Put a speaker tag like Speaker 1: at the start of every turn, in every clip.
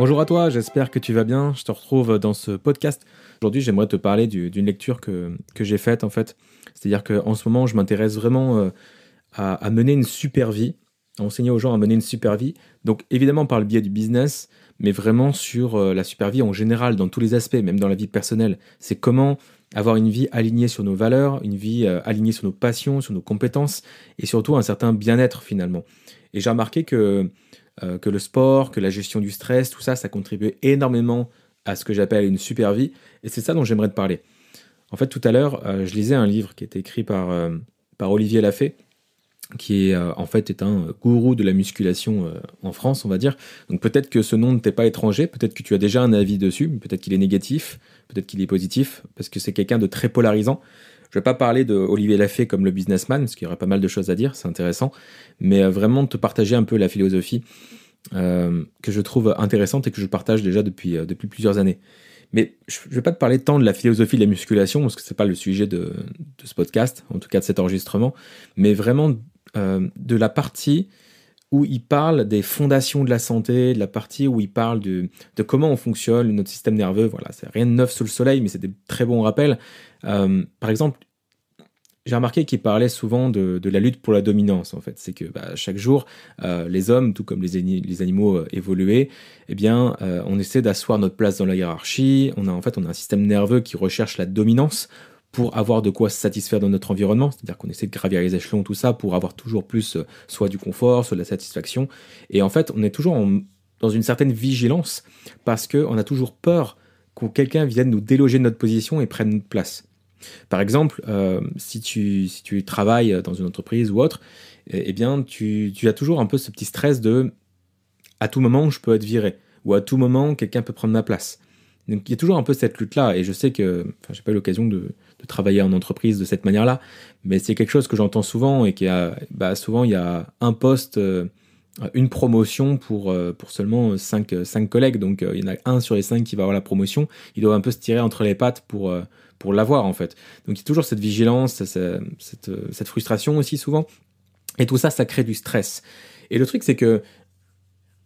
Speaker 1: Bonjour à toi, j'espère que tu vas bien. Je te retrouve dans ce podcast. Aujourd'hui, j'aimerais te parler d'une lecture que, que j'ai faite en fait. C'est-à-dire qu'en ce moment, je m'intéresse vraiment euh, à, mener une super vie, à enseigner aux gens à mener une super vie. Donc évidemment par le biais du business, mais vraiment sur euh, la super vie en général, dans tous les aspects, même dans la vie personnelle. C'est comment avoir une vie alignée sur nos valeurs, une vie euh, alignée sur nos passions, sur nos compétences, et surtout un certain bien-être finalement. Et j'ai remarqué que, euh, que le sport, que la gestion du stress, tout ça, ça contribue énormément à ce que j'appelle une super vie, et c'est ça dont j'aimerais te parler. En fait, tout à l'heure, je lisais un livre qui était écrit par, par Olivier Lafay, qui est euh, en fait est un gourou de la musculation euh, en France, on va dire. Donc peut-être que ce nom ne t'est pas étranger, peut-être que tu as déjà un avis dessus, peut-être qu'il est négatif, peut-être qu'il est positif, parce que c'est quelqu'un de très polarisant. Je vais pas parler de Olivier Lafay comme le businessman, parce qu'il y aurait pas mal de choses à dire, c'est intéressant, mais euh, vraiment te partager un peu la philosophie que je trouve intéressante et que je partage déjà depuis, depuis plusieurs années. Mais je ne vais pas te parler tant de la philosophie de la musculation, parce que ce n'est pas le sujet de, de, ce podcast, en tout cas de cet enregistrement, mais vraiment euh, de la partie où il parle des fondations de la santé, de la partie où il parle de, comment on fonctionne, notre système nerveux. Voilà, c'est rien de neuf sous le soleil, mais c'est des très bons rappels. Euh, par exemple, j'ai remarqué qu'il parlait souvent de, la lutte pour la dominance. En fait, c'est que bah, chaque jour, euh, les hommes, tout comme les, animaux évolués, eh bien, on essaie d'asseoir notre place dans la hiérarchie. On a en fait, on a un système nerveux qui recherche la dominance pour avoir de quoi se satisfaire dans notre environnement, c'est-à-dire qu'on essaie de gravir les échelons, tout ça, pour avoir toujours plus euh, soit du confort, soit de la satisfaction. Et en fait, on est toujours dans une certaine vigilance, parce qu'on a toujours peur que quelqu'un vienne nous déloger de notre position et prenne notre place. Par exemple, euh, si, tu, si tu travailles dans une entreprise ou autre, eh, eh bien, tu, tu as toujours un peu ce petit stress de à tout moment, je peux être viré, ou à tout moment, quelqu'un peut prendre ma place. Donc il y a toujours un peu cette lutte-là, et je sais que, enfin, j'ai pas eu l'occasion de, de travailler en entreprise de cette manière-là. Mais c'est quelque chose que j'entends souvent et qui a, bah, souvent il y a un poste, euh, une promotion pour, euh, pour seulement 5, collègues. Donc il y en a un sur les 5 qui va avoir la promotion. Il doit un peu se tirer entre les pattes pour, pour l'avoir en fait. Donc il y a toujours cette vigilance, cette, cette frustration aussi souvent. Et tout ça, ça crée du stress. Et le truc, c'est que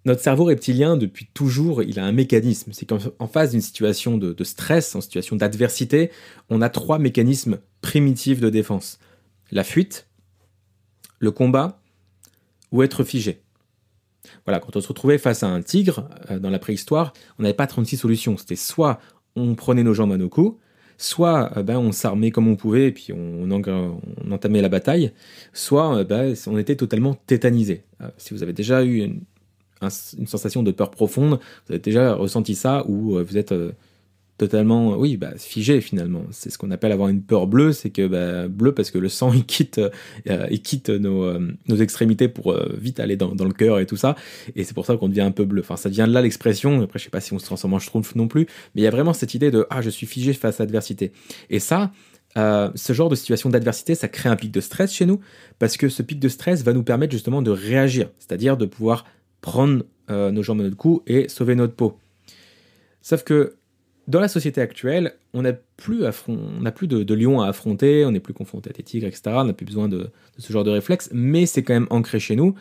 Speaker 1: notre cerveau reptilien, depuis toujours, il a un mécanisme. C'est qu'en face d'une situation de, stress, en situation d'adversité, on a trois mécanismes primitifs de défense. La fuite, le combat ou être figé. Voilà, quand on se retrouvait face à un tigre euh, dans la préhistoire, on n'avait pas 36 solutions. C'était soit on prenait nos jambes à nos coups, soit euh, ben, on s'armait comme on pouvait et puis on, entamait la bataille, soit euh, ben, on était totalement tétanisé. si vous avez déjà eu une, une sensation de peur profonde. Vous avez déjà ressenti ça ou euh, vous êtes euh, totalement, oui, bah, figé finalement. C'est ce qu'on appelle avoir une peur bleue, c'est que bah, bleu parce que le sang il quitte, euh, il quitte nos, nos, extrémités pour vite aller dans, dans, le cœur et tout ça. Et c'est pour ça qu'on devient un peu bleu. Enfin, ça vient de là l'expression. Après, je sais pas si on se transforme en schtroumpf non plus, mais il y a vraiment cette idée de ah, je suis figé face à l'adversité. Et ça, ce genre de situation d'adversité, ça crée un pic de stress chez nous, parce que ce pic de stress va nous permettre justement de réagir, c'est-à-dire de pouvoir prendre euh, nos jambes à notre cou et sauver notre peau. Sauf que dans la société actuelle, on n'a plus, plus de, lions à affronter, on n'est plus confronté à des tigres, etc. On n'a plus besoin de, ce genre de réflexe, mais c'est quand même ancré chez nous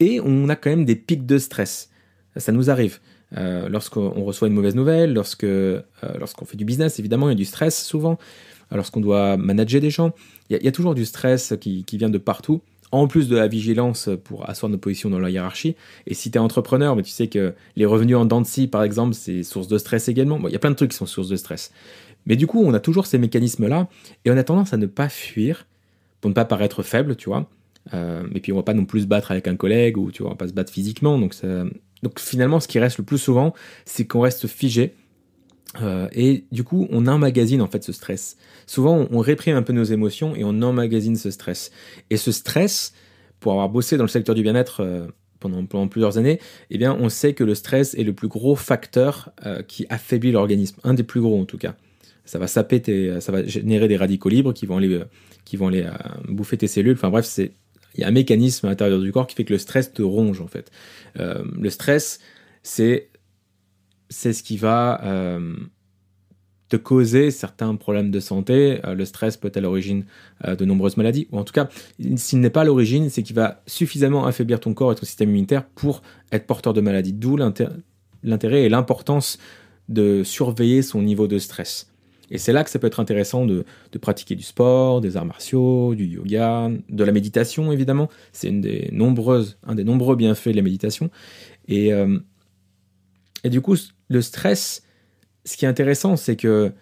Speaker 1: et on a quand même des pics de stress. Ça nous arrive. Euh, lorsqu'on reçoit une mauvaise nouvelle, lorsque, euh, lorsqu'on fait du business, évidemment, il y a du stress souvent. Lorsqu'on doit manager des gens, il y, a toujours du stress qui vient de partout en plus de la vigilance pour asseoir nos positions dans la hiérarchie. Et si tu es entrepreneur, mais tu sais que les revenus en dents de par exemple, c'est source de stress également. Il y a plein de trucs qui sont source de stress. Mais du coup, on a toujours ces mécanismes-là et on a tendance à ne pas fuir pour ne pas paraître faible, tu vois. Euh, et puis on va pas non plus se battre avec un collègue ou tu vois, on va pas se battre physiquement. Donc finalement, ce qui reste le plus souvent, c'est qu'on reste figé euh, et du coup, on emmagasine en fait ce stress. Souvent, on, réprime un peu nos émotions et on emmagasine ce stress. Et ce stress, pour avoir bossé dans le secteur du bien-être euh, pendant, plusieurs années, eh bien, on sait que le stress est le plus gros facteur euh, qui affaiblit l'organisme, un des plus gros en tout cas. Ça va saper ça va générer des radicaux libres qui vont aller, qui vont bouffer tes cellules. Enfin bref, c'est il y a un mécanisme à l'intérieur du corps qui fait que le stress te ronge en fait. le stress, c'est c'est ce qui va euh, te causer certains problèmes de santé. Euh, le stress peut être à l'origine euh, de nombreuses maladies, ou en tout cas, s'il n'est pas à l'origine, c'est qu'il va suffisamment affaiblir ton corps et ton système immunitaire pour être porteur de maladies. D'où l'intérêt et l'importance de surveiller son niveau de stress. Et c'est là que ça peut être intéressant de, pratiquer du sport, des arts martiaux, du yoga, de la méditation évidemment. C'est un des nombreux bienfaits de la méditation. Et, et du coup, le stress, ce qui est intéressant, c'est que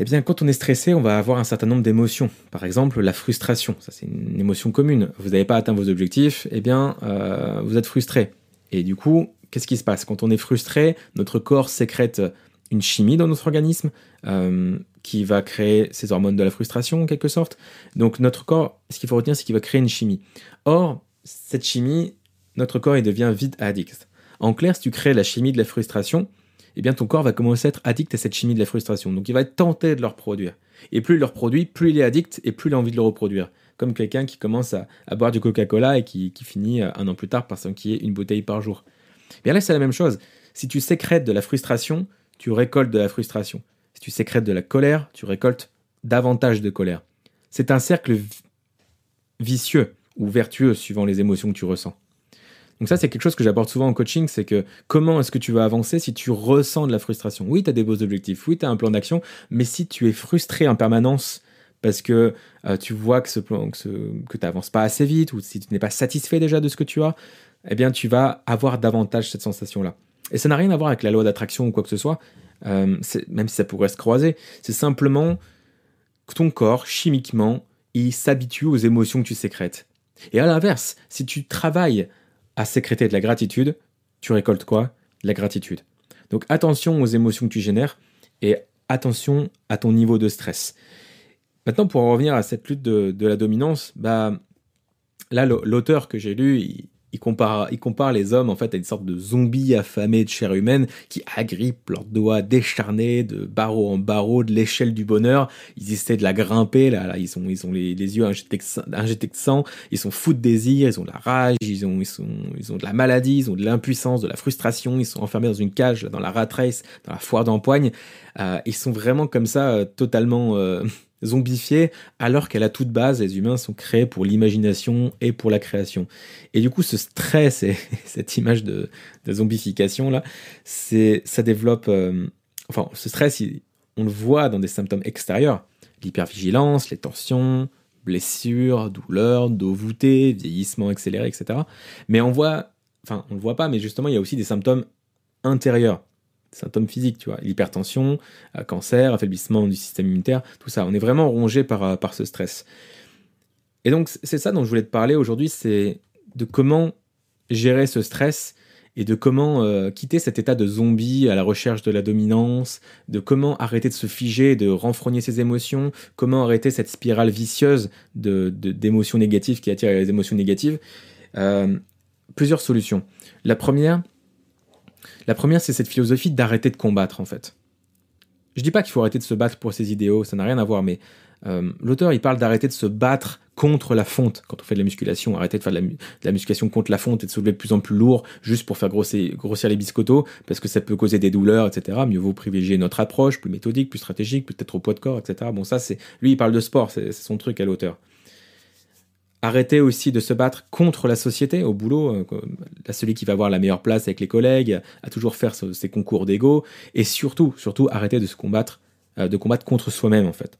Speaker 1: eh bien, quand on est stressé, on va avoir un certain nombre d'émotions. Par exemple, la frustration. Ça, c'est une émotion commune. Vous n'avez pas atteint vos objectifs, eh bien, euh, vous êtes frustré. Et du coup, qu'est-ce qui se passe? Quand on est frustré, notre corps sécrète une chimie dans notre organisme euh, qui va créer ces hormones de la frustration, en quelque sorte. Donc, notre corps, ce qu'il faut retenir, c'est qu'il va créer une chimie. Or, cette chimie, notre corps, il devient vite addict. En clair, si tu crées la chimie de la frustration, eh bien ton corps va commencer à être addict à cette chimie de la frustration. Donc il va être tenté de le reproduire. Et plus il le reproduit, plus il est addict et plus il a envie de le reproduire. Comme quelqu'un qui commence à, boire du Coca-Cola et qui, finit euh, un an plus tard par s'enquiller une bouteille par jour. Eh bien là, c'est la même chose. Si tu sécrètes de la frustration, tu récoltes de la frustration. Si tu sécrètes de la colère, tu récoltes davantage de colère. C'est un cercle vicieux ou vertueux suivant les émotions que tu ressens. Donc ça, c'est quelque chose que j'apporte souvent en coaching, c'est que comment est-ce que tu vas avancer si tu ressens de la frustration? Oui, tu as des beaux objectifs, oui, tu as un plan d'action, mais si tu es frustré en permanence parce que euh, tu vois que, que, tu n'avances pas assez vite, ou si tu n'es pas satisfait déjà de ce que tu as, eh bien, tu vas avoir davantage cette sensation-là. Et ça n'a rien à voir avec la loi d'attraction ou quoi que ce soit, euh, même si ça pourrait se croiser. C'est simplement que ton corps, chimiquement, il s'habitue aux émotions que tu sécrètes. Et à l'inverse, si tu travailles à sécréter de la gratitude, tu récoltes quoi? De la gratitude. Donc attention aux émotions que tu génères et attention à ton niveau de stress. Maintenant, pour en revenir à cette lutte de, la dominance, bah, là, l'auteur que j'ai lu, il, il compare, il compare les hommes en fait à une sorte de zombies affamés de chair humaine qui agrippent leurs doigts décharnés de barreau en barreau de l'échelle du bonheur. Ils essaient de la grimper, là, là ils, ont, ils ont les, yeux injectés, de sang, ils sont fous de désir, ils ont de la rage, ils ont, ils, sont, ils ont de la maladie, ils ont de l'impuissance, de la frustration, ils sont enfermés dans une cage, dans la rat dans la foire d'empoigne. Euh, ils sont vraiment comme ça, euh, totalement... Euh, zombifiée, alors qu'à la toute base, les humains sont créés pour l'imagination et pour la création. Et du coup, ce stress et cette image de, zombification là, ça développe. Enfin, ce stress, on le voit dans des symptômes extérieurs l'hypervigilance, les tensions, blessures, douleurs, dos voûté, vieillissement accéléré, etc. Mais on voit, enfin, on le voit pas, mais justement, il y a aussi des symptômes intérieurs symptômes physiques, tu vois, l'hypertension, euh, cancer, affaiblissement du système immunitaire, tout ça. On est vraiment rongé par, euh, par ce stress. Et donc, c'est ça dont je voulais te parler aujourd'hui, c'est de comment gérer ce stress et de comment euh, quitter cet état de zombie à la recherche de la dominance, de comment arrêter de se figer, de renfrogner ses émotions, comment arrêter cette spirale vicieuse de, d'émotions négatives qui attire les émotions négatives. plusieurs solutions. La première, la première, c'est cette philosophie d'arrêter de combattre, en fait. Je dis pas qu'il faut arrêter de se battre pour ses idéaux, ça n'a rien à voir, mais euh, l'auteur, il parle d'arrêter de se battre contre la fonte quand on fait de la musculation, arrêter de faire de la, musculation contre la fonte et de soulever de plus en plus lourd juste pour faire grossir, grossir les biscottos, parce que ça peut causer des douleurs, etc. Mieux vaut privilégier notre approche, plus méthodique, plus stratégique, peut-être au poids de corps, etc. Bon, ça, c'est. Lui, il parle de sport, c'est son truc à l'auteur arrêter aussi de se battre contre la société au boulot, euh, celui qui va avoir la meilleure place avec les collègues, à toujours faire ses concours d'ego, et surtout, surtout arrêter de se combattre, euh, de combattre contre soi-même en fait,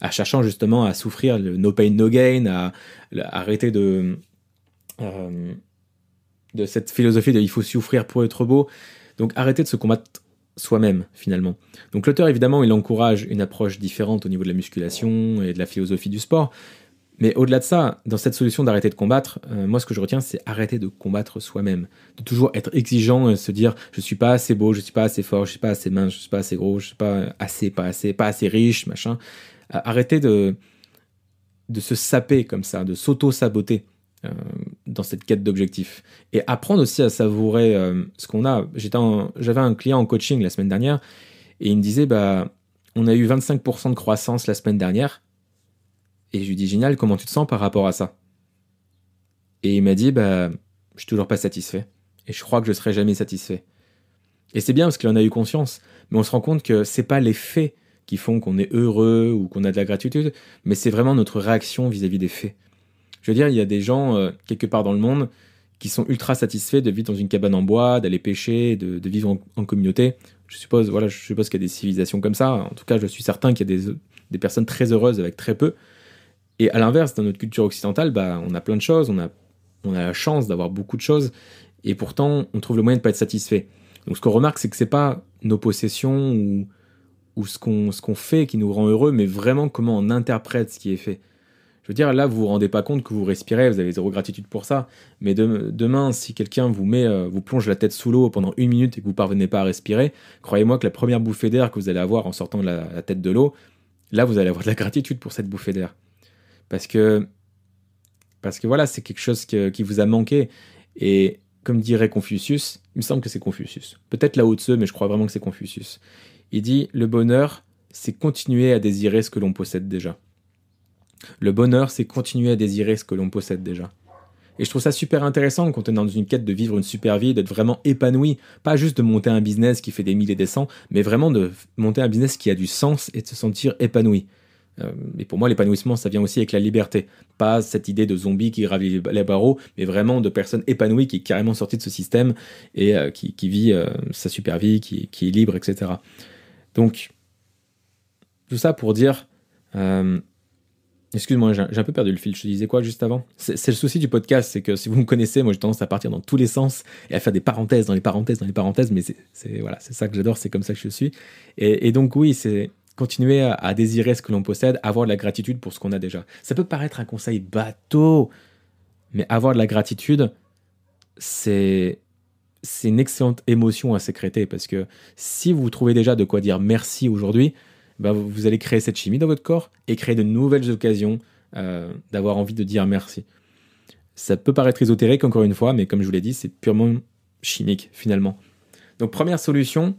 Speaker 1: à cherchant justement à souffrir le no pain no gain, à, arrêter de euh, de cette philosophie de il faut souffrir pour être beau, donc arrêter de se combattre soi-même finalement. Donc l'auteur évidemment il encourage une approche différente au niveau de la musculation et de la philosophie du sport, mais au-delà de ça, dans cette solution d'arrêter de combattre, euh, moi ce que je retiens, c'est arrêter de combattre soi-même. De toujours être exigeant et se dire je suis pas assez beau, je suis pas assez fort, je suis pas assez mince, je suis pas assez gros, je suis pas assez, pas assez, pas assez riche, machin. Euh, arrêter de, de se saper comme ça, de s'auto-saboter euh, dans cette quête d'objectifs. Et apprendre aussi à savourer ce qu'on a. J'avais un client en coaching la semaine dernière et il me disait bah, on a eu 25% de croissance la semaine dernière et je lui dis génial, comment tu te sens par rapport à ça? Et il m'a dit bah je suis toujours pas satisfait et je crois que je serai jamais satisfait. Et c'est bien parce qu'il en a eu conscience, mais on se rend compte que c'est pas les faits qui font qu'on est heureux ou qu'on a de la gratitude, mais c'est vraiment notre réaction vis-à-vis des faits. Je veux dire, il y a des gens euh, quelque part dans le monde qui sont ultra satisfaits de vivre dans une cabane en bois, d'aller pêcher, de, vivre en, communauté. Je suppose, voilà, je suppose qu'il y a des civilisations comme ça. En tout cas, je suis certain qu'il y a des, des, personnes très heureuses avec très peu. Et à l'inverse, dans notre culture occidentale, bah, on a plein de choses, on a, la chance d'avoir beaucoup de choses, et pourtant, on trouve le moyen de ne pas être satisfait. Donc, ce qu'on remarque, c'est que c'est pas nos possessions ou, ce qu'on fait qui nous rend heureux, mais vraiment comment on interprète ce qui est fait. Je veux dire, là, vous vous rendez pas compte que vous respirez, vous avez zéro gratitude pour ça. Mais demain, si quelqu'un euh, vous plonge la tête sous l'eau pendant une minute et que vous parvenez pas à respirer, croyez-moi que la première bouffée d'air que vous allez avoir en sortant de la, tête de l'eau, là, vous allez avoir de la gratitude pour cette bouffée d'air. Parce que, parce que voilà, c'est quelque chose qui vous a manqué. Et comme dirait Confucius, il me semble que c'est Confucius. Peut-être là haut de mais je crois vraiment que c'est Confucius. Il dit Le bonheur, c'est continuer à désirer ce que l'on possède déjà. Le bonheur, c'est continuer à désirer ce que l'on possède déjà. Et je trouve ça super intéressant quand on est dans une quête de vivre une super vie, d'être vraiment épanoui, pas juste de monter un business qui fait des milliers et des cents, mais vraiment de monter un business qui a du sens et de se sentir épanoui. Euh, et pour moi, l'épanouissement, ça vient aussi avec la liberté. Pas cette idée de zombie qui gravit les barreaux, mais vraiment de personnes épanouies qui est carrément sorties de ce système et euh, qui, vit euh, sa super vie, qui, qui, est libre, etc. Donc, tout ça pour dire Excuse-moi, j'ai un peu perdu le fil. Je te disais quoi juste avant? C'est le souci du podcast, c'est que si vous me connaissez, moi j'ai tendance à partir dans tous les sens et à faire des parenthèses dans les parenthèses dans les parenthèses, mais c'est voilà, c'est ça que j'adore, c'est comme ça que je suis. Et, donc oui, c'est continuer à, désirer ce que l'on possède, avoir de la gratitude pour ce qu'on a déjà. Ça peut paraître un conseil bateau, mais avoir de la gratitude, c'est c'est une excellente émotion à sécréter parce que si vous trouvez déjà de quoi dire merci aujourd'hui, bah, vous allez créer cette chimie dans votre corps et créer de nouvelles occasions euh, d'avoir envie de dire merci. Ça peut paraître ésotérique encore une fois, mais comme je vous l'ai dit, c'est purement chimique finalement. Donc première solution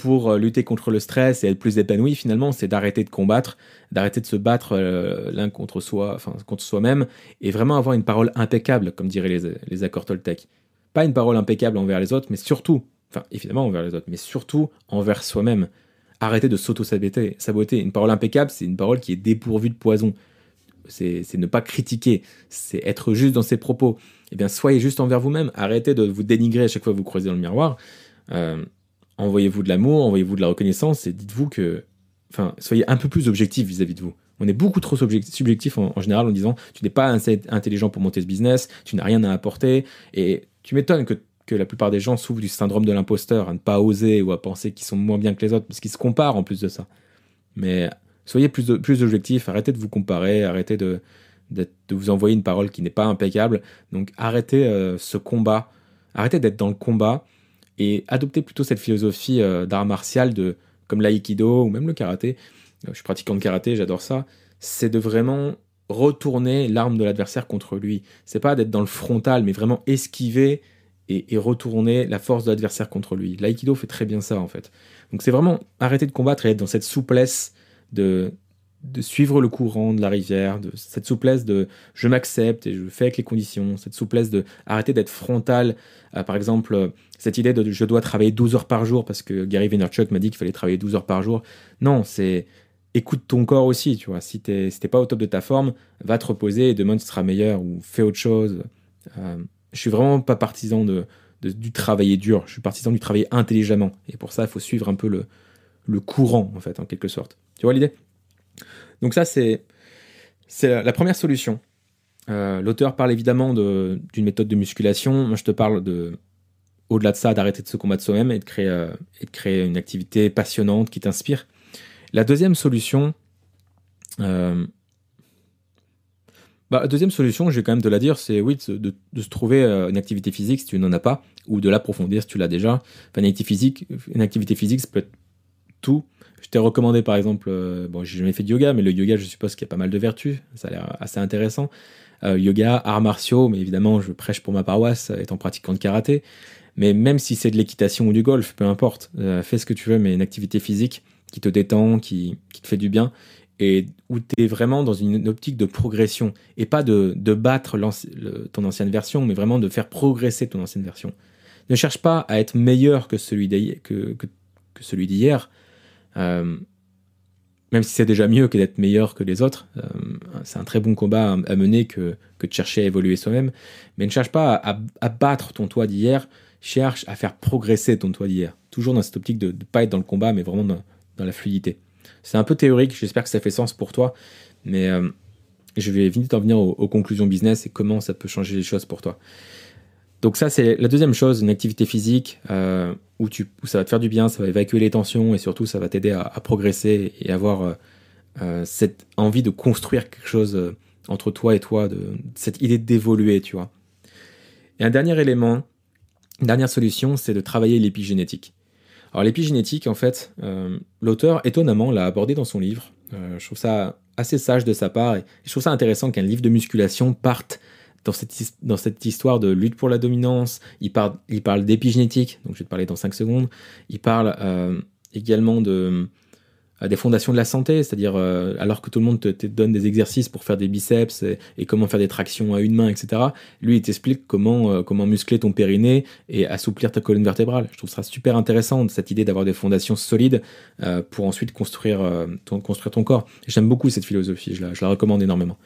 Speaker 1: pour euh, lutter contre le stress et être plus épanoui finalement, c'est d'arrêter de combattre, d'arrêter de se battre euh, l'un contre soi, enfin contre soi-même, et vraiment avoir une parole impeccable, comme diraient les, les accords Toltec. Pas une parole impeccable envers les autres, mais surtout, enfin évidemment envers les autres, mais surtout envers soi-même arrêtez de s'auto-saboter. Saboter. Une parole impeccable, c'est une parole qui est dépourvue de poison. C'est ne pas critiquer, c'est être juste dans ses propos. Eh bien, soyez juste envers vous-même. Arrêtez de vous dénigrer à chaque fois que vous croisez dans le miroir. Euh, envoyez-vous de l'amour, envoyez-vous de la reconnaissance et dites-vous que. Enfin, soyez un peu plus objectif vis-à-vis de vous. On est beaucoup trop subjectif en, général en disant tu n'es pas assez intelligent pour monter ce business, tu n'as rien à apporter. Et tu m'étonnes que que la plupart des gens souffrent du syndrome de l'imposteur, à ne pas oser ou à penser qu'ils sont moins bien que les autres, parce qu'ils se comparent en plus de ça. Mais soyez plus, plus objectif, arrêtez de vous comparer, arrêtez de, de, vous envoyer une parole qui n'est pas impeccable. Donc arrêtez euh, ce combat, arrêtez d'être dans le combat et adoptez plutôt cette philosophie euh, d'art martial de, comme l'aïkido ou même le karaté. Euh, je suis pratiquant de karaté, j'adore ça. C'est de vraiment retourner l'arme de l'adversaire contre lui. C'est pas d'être dans le frontal, mais vraiment esquiver et, retourner la force de l'adversaire contre lui. L'aïkido fait très bien ça en fait. Donc c'est vraiment arrêter de combattre et être dans cette souplesse de, de suivre le courant de la rivière, de cette souplesse de je m'accepte et je fais avec les conditions, cette souplesse de arrêter d'être frontal. Euh, par exemple, cette idée de je dois travailler 12 heures par jour parce que Gary Vaynerchuk m'a dit qu'il fallait travailler 12 heures par jour. Non, c'est écoute ton corps aussi, tu vois. Si t'es si pas au top de ta forme, va te reposer et demain tu seras meilleur ou fais autre chose. Euh, je suis vraiment pas partisan de, du travailler dur. Je suis partisan du travailler intelligemment. Et pour ça, il faut suivre un peu le, le courant, en fait, en quelque sorte. Tu vois l'idée? Donc ça, c'est la première solution. Euh, l'auteur parle évidemment d'une méthode de musculation. Moi, je te parle de, au-delà de ça, d'arrêter de se combattre soi-même et de créer euh, une activité passionnante qui t'inspire. La deuxième solution, euh, bah, deuxième solution, j'ai quand même de la dire, c'est oui, de, se trouver euh, une activité physique si tu n'en as pas, ou de l'approfondir si tu l'as déjà. Une activité physique, une activité physique, ça peut être tout. Je t'ai recommandé par exemple, euh, bon, j'ai jamais fait de yoga, mais le yoga, je suppose qu'il y a pas mal de vertus, ça a l'air assez intéressant. Euh, yoga, arts martiaux, mais évidemment, je prêche pour ma paroisse, étant pratiquant de karaté. Mais même si c'est de l'équitation ou du golf, peu importe, fais ce que tu veux, mais une activité physique qui te détend, qui, te fait du bien, et où tu es vraiment dans une optique de progression et pas de, battre ton ancienne version, mais vraiment de faire progresser ton ancienne version. Ne cherche pas à être meilleur que, celui d'hier. Euh, même si c'est déjà mieux que d'être meilleur que les autres, euh, c'est un très bon combat à, mener que, que, de chercher à évoluer soi-même. Mais ne cherche pas à, battre ton toi d'hier, cherche à faire progresser ton toi d'hier. Toujours dans cette optique de ne pas être dans le combat, mais vraiment dans, la fluidité. C'est un peu théorique, j'espère que ça fait sens pour toi, mais euh, je vais vite en venir aux, conclusions business et comment ça peut changer les choses pour toi. Donc ça, c'est la deuxième chose, une activité physique euh, où, tu, ça va te faire du bien, ça va évacuer les tensions et surtout ça va t'aider à, progresser et avoir euh, euh, cette envie de construire quelque chose entre toi et toi, de, cette idée d'évoluer, tu vois. Et un dernier élément, une dernière solution, c'est de travailler l'épigénétique. Alors l'épigénétique, en fait, l'auteur, étonnamment, l'a abordé dans son livre. je trouve ça assez sage de sa part et je trouve ça intéressant qu'un livre de musculation parte dans cette, histoire de lutte pour la dominance, il parle, d'épigénétique, donc je vais te parler dans 5 secondes. Il parle euh, également de, euh, des fondations de la santé, c'est-à-dire euh, alors que tout le monde te, donne des exercices pour faire des biceps et, comment faire des tractions à une main, etc. Lui, il t'explique comment, muscler ton périnée et assouplir ta colonne vertébrale. Je trouve ça super intéressant, cette idée d'avoir des fondations solides pour ensuite construire, ton, corps. J'aime beaucoup cette philosophie, je la, recommande énormément.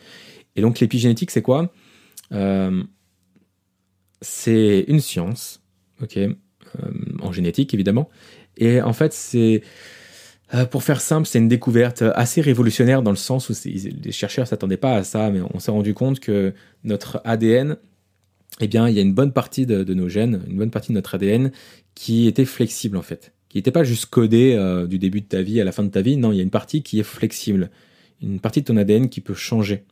Speaker 1: Et donc l'épigénétique, c'est quoi? C'est une science, ok, euh, en génétique évidemment. Et en fait, c'est euh, pour faire simple, c'est une découverte assez révolutionnaire dans le sens où les chercheurs s'attendaient pas à ça, mais on s'est rendu compte que notre ADN, eh bien, il y a une bonne partie de, nos gènes, une bonne partie de notre ADN qui était flexible en fait, qui n'était pas juste codé du début de ta vie à la fin de ta vie. Non, il y a une partie qui est flexible, une partie de ton ADN qui peut changer.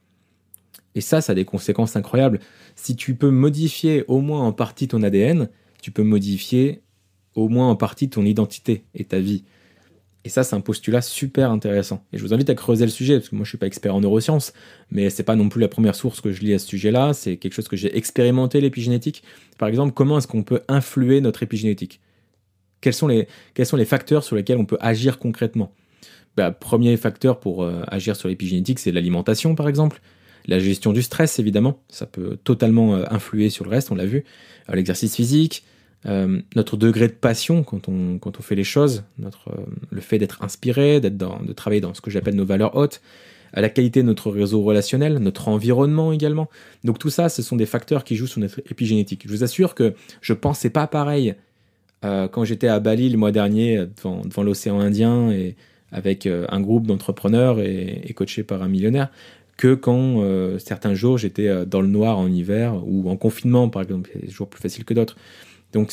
Speaker 1: Et ça, ça a des conséquences incroyables. Si tu peux modifier au moins en partie ton ADN, tu peux modifier au moins en partie ton identité et ta vie. Et ça, c'est un postulat super intéressant. Et je vous invite à creuser le sujet, parce que moi, je suis pas expert en neurosciences, mais c'est pas non plus la première source que je lis à ce sujet-là. C'est quelque chose que j'ai expérimenté, l'épigénétique. Par exemple, comment est-ce qu'on peut influer notre épigénétique? Quels sont, les, quels sont les facteurs sur lesquels on peut agir concrètement? Bah, Premier facteur pour euh, agir sur l'épigénétique, c'est l'alimentation, par exemple. La gestion du stress, évidemment, ça peut totalement euh, influer sur le reste, on l'a vu. Euh, l'exercice physique, euh, notre degré de passion quand on, fait les choses, le fait d'être inspiré, de travailler dans ce que j'appelle nos valeurs hautes, la qualité de notre réseau relationnel, notre environnement également. Donc tout ça, ce sont des facteurs qui jouent sur notre épigénétique. Je vous assure que je pensais pas pareil quand j'étais à Bali le mois dernier devant, l'océan Indien et avec un groupe d'entrepreneurs et, coaché par un millionnaire que quand euh, certains jours j'étais euh, dans le noir en hiver ou en confinement par exemple, c'est toujours plus facile que d'autres. Donc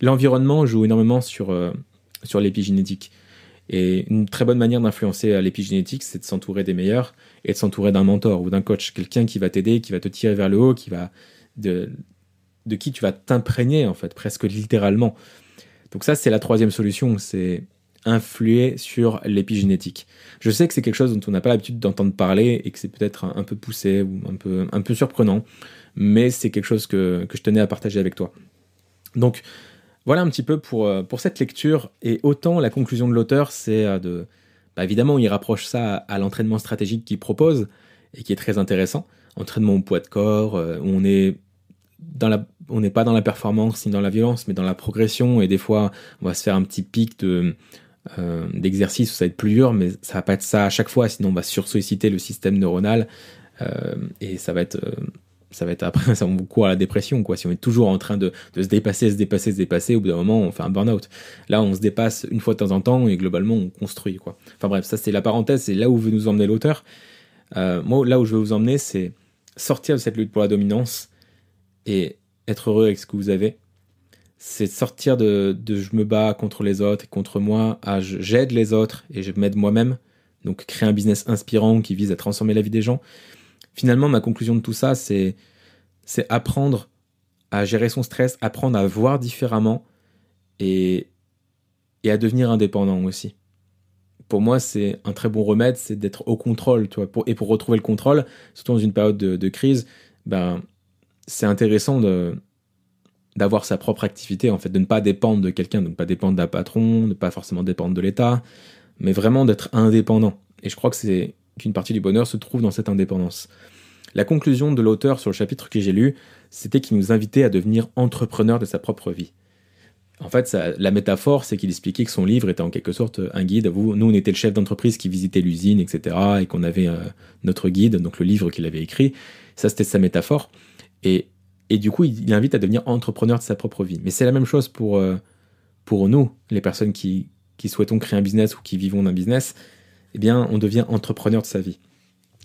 Speaker 1: l'environnement joue énormément sur, euh, sur l'épigénétique. Et une très bonne manière d'influencer l'épigénétique, c'est de s'entourer des meilleurs et de s'entourer d'un mentor ou d'un coach, quelqu'un qui va t'aider, qui va te tirer vers le haut, qui va de, de qui tu vas t'imprégner en fait, presque littéralement. Donc ça, c'est la troisième solution, c'est influer sur l'épigénétique. Je sais que c'est quelque chose dont on n'a pas l'habitude d'entendre parler et que c'est peut-être un, peu poussé ou un peu, un peu surprenant, mais c'est quelque chose que, je tenais à partager avec toi. Donc voilà un petit peu pour, euh, pour cette lecture, et autant la conclusion de l'auteur, c'est euh, de... Bah, évidemment, il rapproche ça à, l'entraînement stratégique qu'il propose, et qui est très intéressant, entraînement au poids de corps, euh, on est dans la, on n'est pas dans la performance ni dans la violence, mais dans la progression. Et des fois, on va se faire un petit pic de, euh, d'exercice où ça va être plus dur, mais ça va pas être ça à chaque fois, sinon on va sursolliciter le système neuronal euh, et ça va être euh, ça va être après ça court à la dépression quoi. Si on est toujours en train de, se dépasser se dépasser se dépasser au bout d'un moment on fait un burn-out. Là on se dépasse une fois de temps en temps et globalement on construit quoi. Enfin bref ça c'est la parenthèse c'est là où veut nous emmener l'auteur. Moi là où je veux vous emmener c'est sortir de cette lutte pour la dominance et être heureux avec ce que vous avez c'est sortir de, je me bats contre les autres et contre moi à j'aide les autres et je m'aide moi-même. Donc créer un business inspirant qui vise à transformer la vie des gens. Finalement, ma conclusion de tout ça, c'est c'est apprendre à gérer son stress, apprendre à voir différemment et, et à devenir indépendant aussi. Pour moi, c'est un très bon remède, c'est d'être au contrôle. Tu vois, et pour retrouver le contrôle, surtout dans une période de, de crise, ben, c'est intéressant de, d'avoir sa propre activité, en fait, de ne pas dépendre de quelqu'un, de ne pas dépendre d'un patron, de ne pas forcément dépendre de l'État, mais vraiment d'être indépendant. Et je crois que c'est qu'une partie du bonheur se trouve dans cette indépendance. La conclusion de l'auteur sur le chapitre que j'ai lu, c'était qu'il nous invitait à devenir entrepreneur de sa propre vie. En fait, la métaphore, c'est qu'il expliquait que son livre était en quelque sorte un guide. Vous, nous, on était le chef d'entreprise qui visitait l'usine, etc., et qu'on avait notre guide, donc le livre qu'il avait écrit. Ça, c'était sa métaphore. Et, et du coup, il, invite à devenir entrepreneur de sa propre vie. Mais c'est la même chose pour, pour nous, les personnes qui, qui souhaitons créer un business ou qui vivons d'un business. Eh bien, on devient entrepreneur de sa vie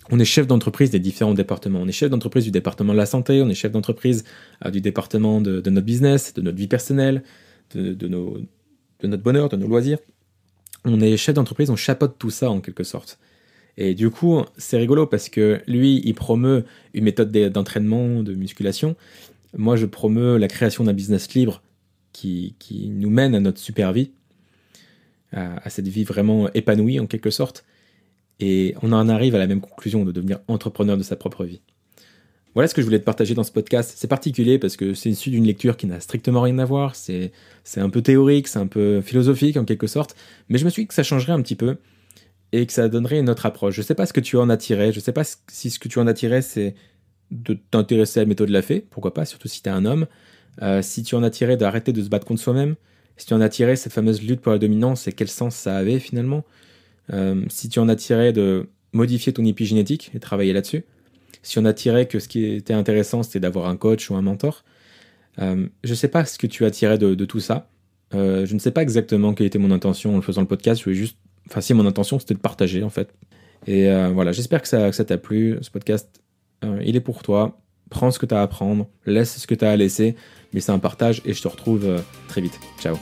Speaker 1: on est chef d'entreprise des différents départements. On est chef d'entreprise du département de la santé, on est chef d'entreprise euh, du département de, notre business, de notre vie personnelle, de, nos, de, notre bonheur, de nos loisirs. On est chef d'entreprise, on chapeaute tout ça en quelque sorte. Et du coup, c'est rigolo parce que lui, il promeut une méthode d'entraînement, de musculation. Moi, je promeus la création d'un business libre qui, qui, nous mène à notre super vie, à cette vie vraiment épanouie en quelque sorte. Et on en arrive à la même conclusion de devenir entrepreneur de sa propre vie. Voilà ce que je voulais te partager dans ce podcast. C'est particulier parce que c'est issu d'une lecture qui n'a strictement rien à voir. C'est, un peu théorique, c'est un peu philosophique en quelque sorte. Mais je me suis dit que ça changerait un petit peu et que ça donnerait une autre approche. Je ne sais pas ce que tu en as tiré. Je ne sais pas si ce que tu en as tiré, c'est de t'intéresser à la méthode de la fée. Pourquoi pas, surtout si tu es un homme. Euh, si tu en as tiré d'arrêter de se battre contre soi-même. Si tu en as tiré cette fameuse lutte pour la dominance et quel sens ça avait finalement. Euh, si tu en as tiré de modifier ton épigénétique et travailler là-dessus, si on a tiré que ce qui était intéressant, c'était d'avoir un coach ou un mentor, euh, je ne sais pas ce que tu as tiré de, tout ça. Je ne sais pas exactement quelle était mon intention en faisant le podcast. Je voulais juste, enfin si mon intention c'était de partager en fait. Et voilà, j'espère que ça, t'a plu. Ce podcast, il est pour toi. Prends ce que tu as à apprendre, laisse ce que tu as à laisser, mais c'est un partage et je te retrouve très vite. Ciao.